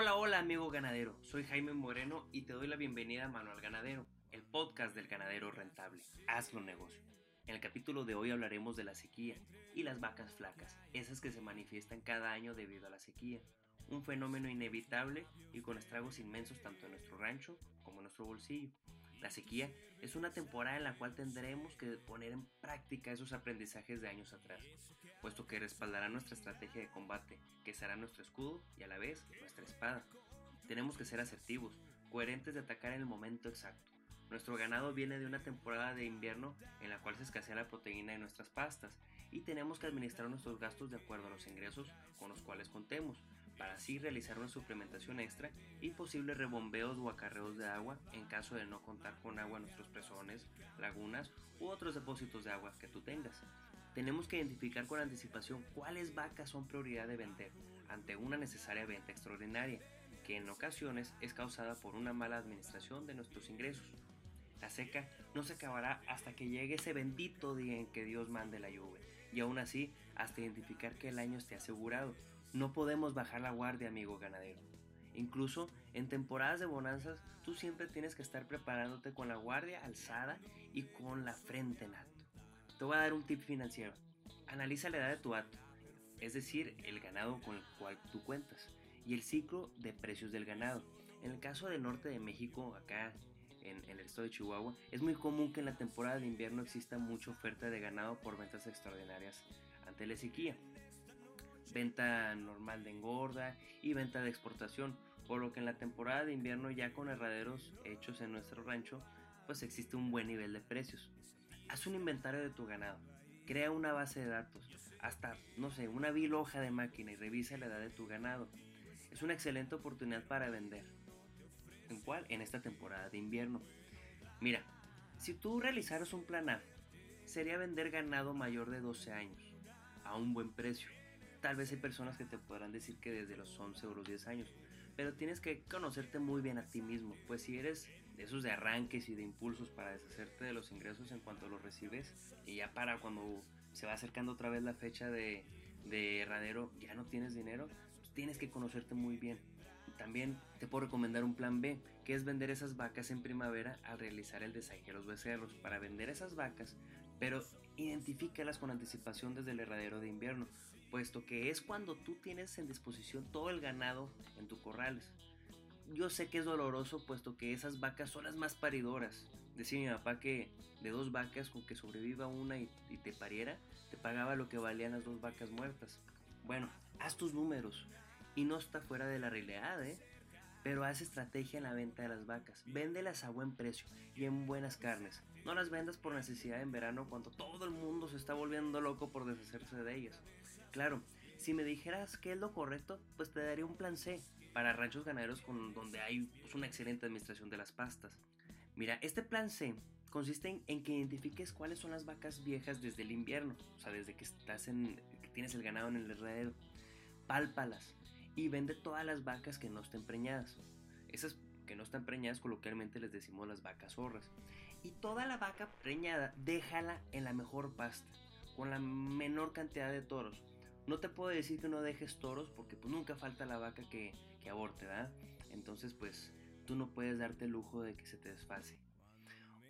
Hola, hola amigo ganadero, soy Jaime Moreno y te doy la bienvenida a Manual Ganadero, el podcast del ganadero rentable. Hazlo negocio. En el capítulo de hoy hablaremos de la sequía y las vacas flacas, esas que se manifiestan cada año debido a la sequía, un fenómeno inevitable y con estragos inmensos tanto en nuestro rancho como en nuestro bolsillo. La sequía es una temporada en la cual tendremos que poner en práctica esos aprendizajes de años atrás, puesto que respaldará nuestra estrategia de combate, que será nuestro escudo y a la vez nuestra espada. Tenemos que ser asertivos, coherentes de atacar en el momento exacto. Nuestro ganado viene de una temporada de invierno en la cual se escasea la proteína de nuestras pastas y tenemos que administrar nuestros gastos de acuerdo a los ingresos con los cuales contemos, para así realizar una suplementación extra y posibles rebombeos o acarreos de agua en caso de no contar con agua en nuestros presones, lagunas u otros depósitos de agua que tú tengas. Tenemos que identificar con anticipación cuáles vacas son prioridad de vender ante una necesaria venta extraordinaria, que en ocasiones es causada por una mala administración de nuestros ingresos. La seca no se acabará hasta que llegue ese bendito día en que Dios mande la lluvia, y aún así hasta identificar que el año esté asegurado. No podemos bajar la guardia, amigo ganadero. Incluso en temporadas de bonanzas, tú siempre tienes que estar preparándote con la guardia alzada y con la frente en alto. Te voy a dar un tip financiero. Analiza la edad de tu hato, es decir, el ganado con el cual tú cuentas, y el ciclo de precios del ganado. En el caso del norte de México, acá en, el estado de Chihuahua, es muy común que en la temporada de invierno exista mucha oferta de ganado por ventas extraordinarias ante la sequía. Venta normal de engorda y venta de exportación, por lo que en la temporada de invierno ya con herraderos hechos en nuestro rancho, pues existe un buen nivel de precios. Haz un inventario de tu ganado, crea una base de datos, hasta, no sé, una vil hoja de máquina y revisa la edad de tu ganado. Es una excelente oportunidad para vender. ¿En cuál? En esta temporada de invierno. Mira, si tú realizaras un plan A, sería vender ganado mayor de 12 años, a un buen precio. Tal vez hay personas que te podrán decir que desde los 11 o los 10 años, pero tienes que conocerte muy bien a ti mismo, pues si eres de esos de arranques y de impulsos para deshacerte de los ingresos en cuanto los recibes, y ya para cuando se va acercando otra vez la fecha de, de herradero, ya no tienes dinero, pues tienes que conocerte muy bien. También te puedo recomendar un plan B, que es vender esas vacas en primavera al realizar el desaje de los becerros. Para vender esas vacas, pero identifícalas con anticipación desde el herradero de invierno, puesto que es cuando tú tienes en disposición todo el ganado en tus corrales. Yo sé que es doloroso, puesto que esas vacas son las más paridoras. Decía mi papá que de dos vacas con que sobreviva una y, y te pariera, te pagaba lo que valían las dos vacas muertas. Bueno, haz tus números y no está fuera de la realidad, ¿eh? Pero haz estrategia en la venta de las vacas. Véndelas a buen precio y en buenas carnes. No las vendas por necesidad en verano cuando todo el mundo se está volviendo loco por deshacerse de ellas. Claro, si me dijeras que es lo correcto, pues te daría un plan C para ranchos ganaderos con, donde hay pues, una excelente administración de las pastas. Mira, este plan C consiste en, que identifiques cuáles son las vacas viejas desde el invierno, o sea, desde que estás en, que tienes el ganado en el herradero. Pálpalas y vende todas las vacas que no estén preñadas. Esas que no están preñadas coloquialmente les decimos las vacas zorras. Y toda la vaca preñada déjala en la mejor pasta, con la menor cantidad de toros. No te puedo decir que no dejes toros porque pues nunca falta la vaca que, que aborte, ¿verdad? Entonces pues tú no puedes darte el lujo de que se te desfase.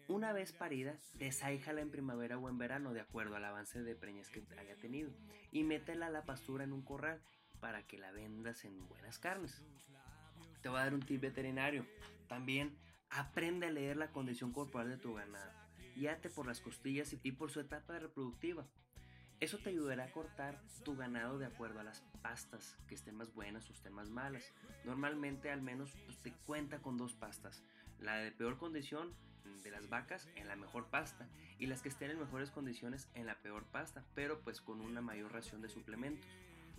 Una vez parida, desájala en primavera o en verano de acuerdo al avance de preñez que haya tenido y métela a la pastura en un corral para que la vendas en buenas carnes. Te voy a dar un tip veterinario. También aprende a leer la condición corporal de tu ganado. Guíate por las costillas y por su etapa reproductiva. Eso te ayudará a cortar tu ganado de acuerdo a las pastas que estén más buenas o estén más malas. Normalmente al menos pues, te cuenta con dos pastas. La de peor condición de las vacas en la mejor pasta y las que estén en mejores condiciones en la peor pasta, pero pues con una mayor ración de suplementos.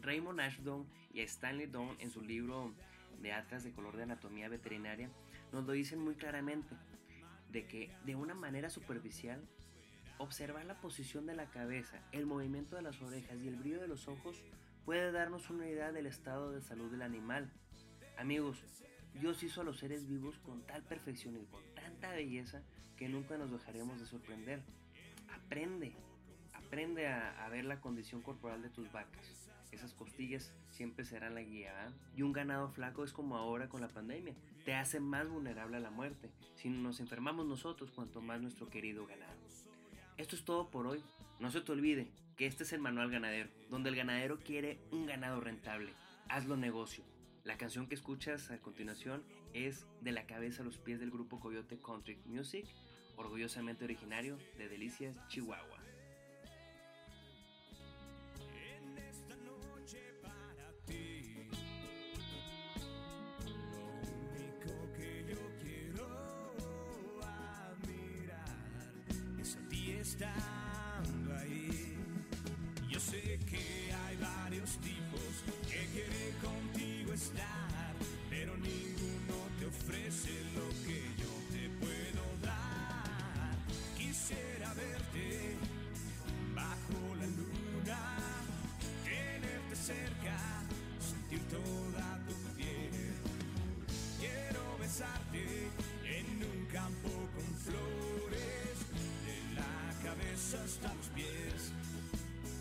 Raymond Ashdown y Stanley Down en su libro de Atlas de color de anatomía veterinaria nos lo dicen muy claramente, de que de una manera superficial observar la posición de la cabeza, el movimiento de las orejas y el brillo de los ojos puede darnos una idea del estado de salud del animal. Amigos, Dios hizo a los seres vivos con tal perfección y con tanta belleza que nunca nos dejaremos de sorprender. Aprende, aprende a, ver la condición corporal de tus vacas. Esas costillas siempre serán la guía. Y un ganado flaco es como ahora con la pandemia, te hace más vulnerable a la muerte. Si nos enfermamos nosotros, cuanto más nuestro querido ganado. Esto es todo por hoy. No se te olvide que este es el manual ganadero, donde el ganadero quiere un ganado rentable. Hazlo negocio. La canción que escuchas a continuación es De la cabeza a los pies del grupo Coyote Country Music, orgullosamente originario de Delicias, Chihuahua. Estando ahí. Yo sé que hay varios tipos que quieren contigo estar, pero ninguno te ofrece Just stuck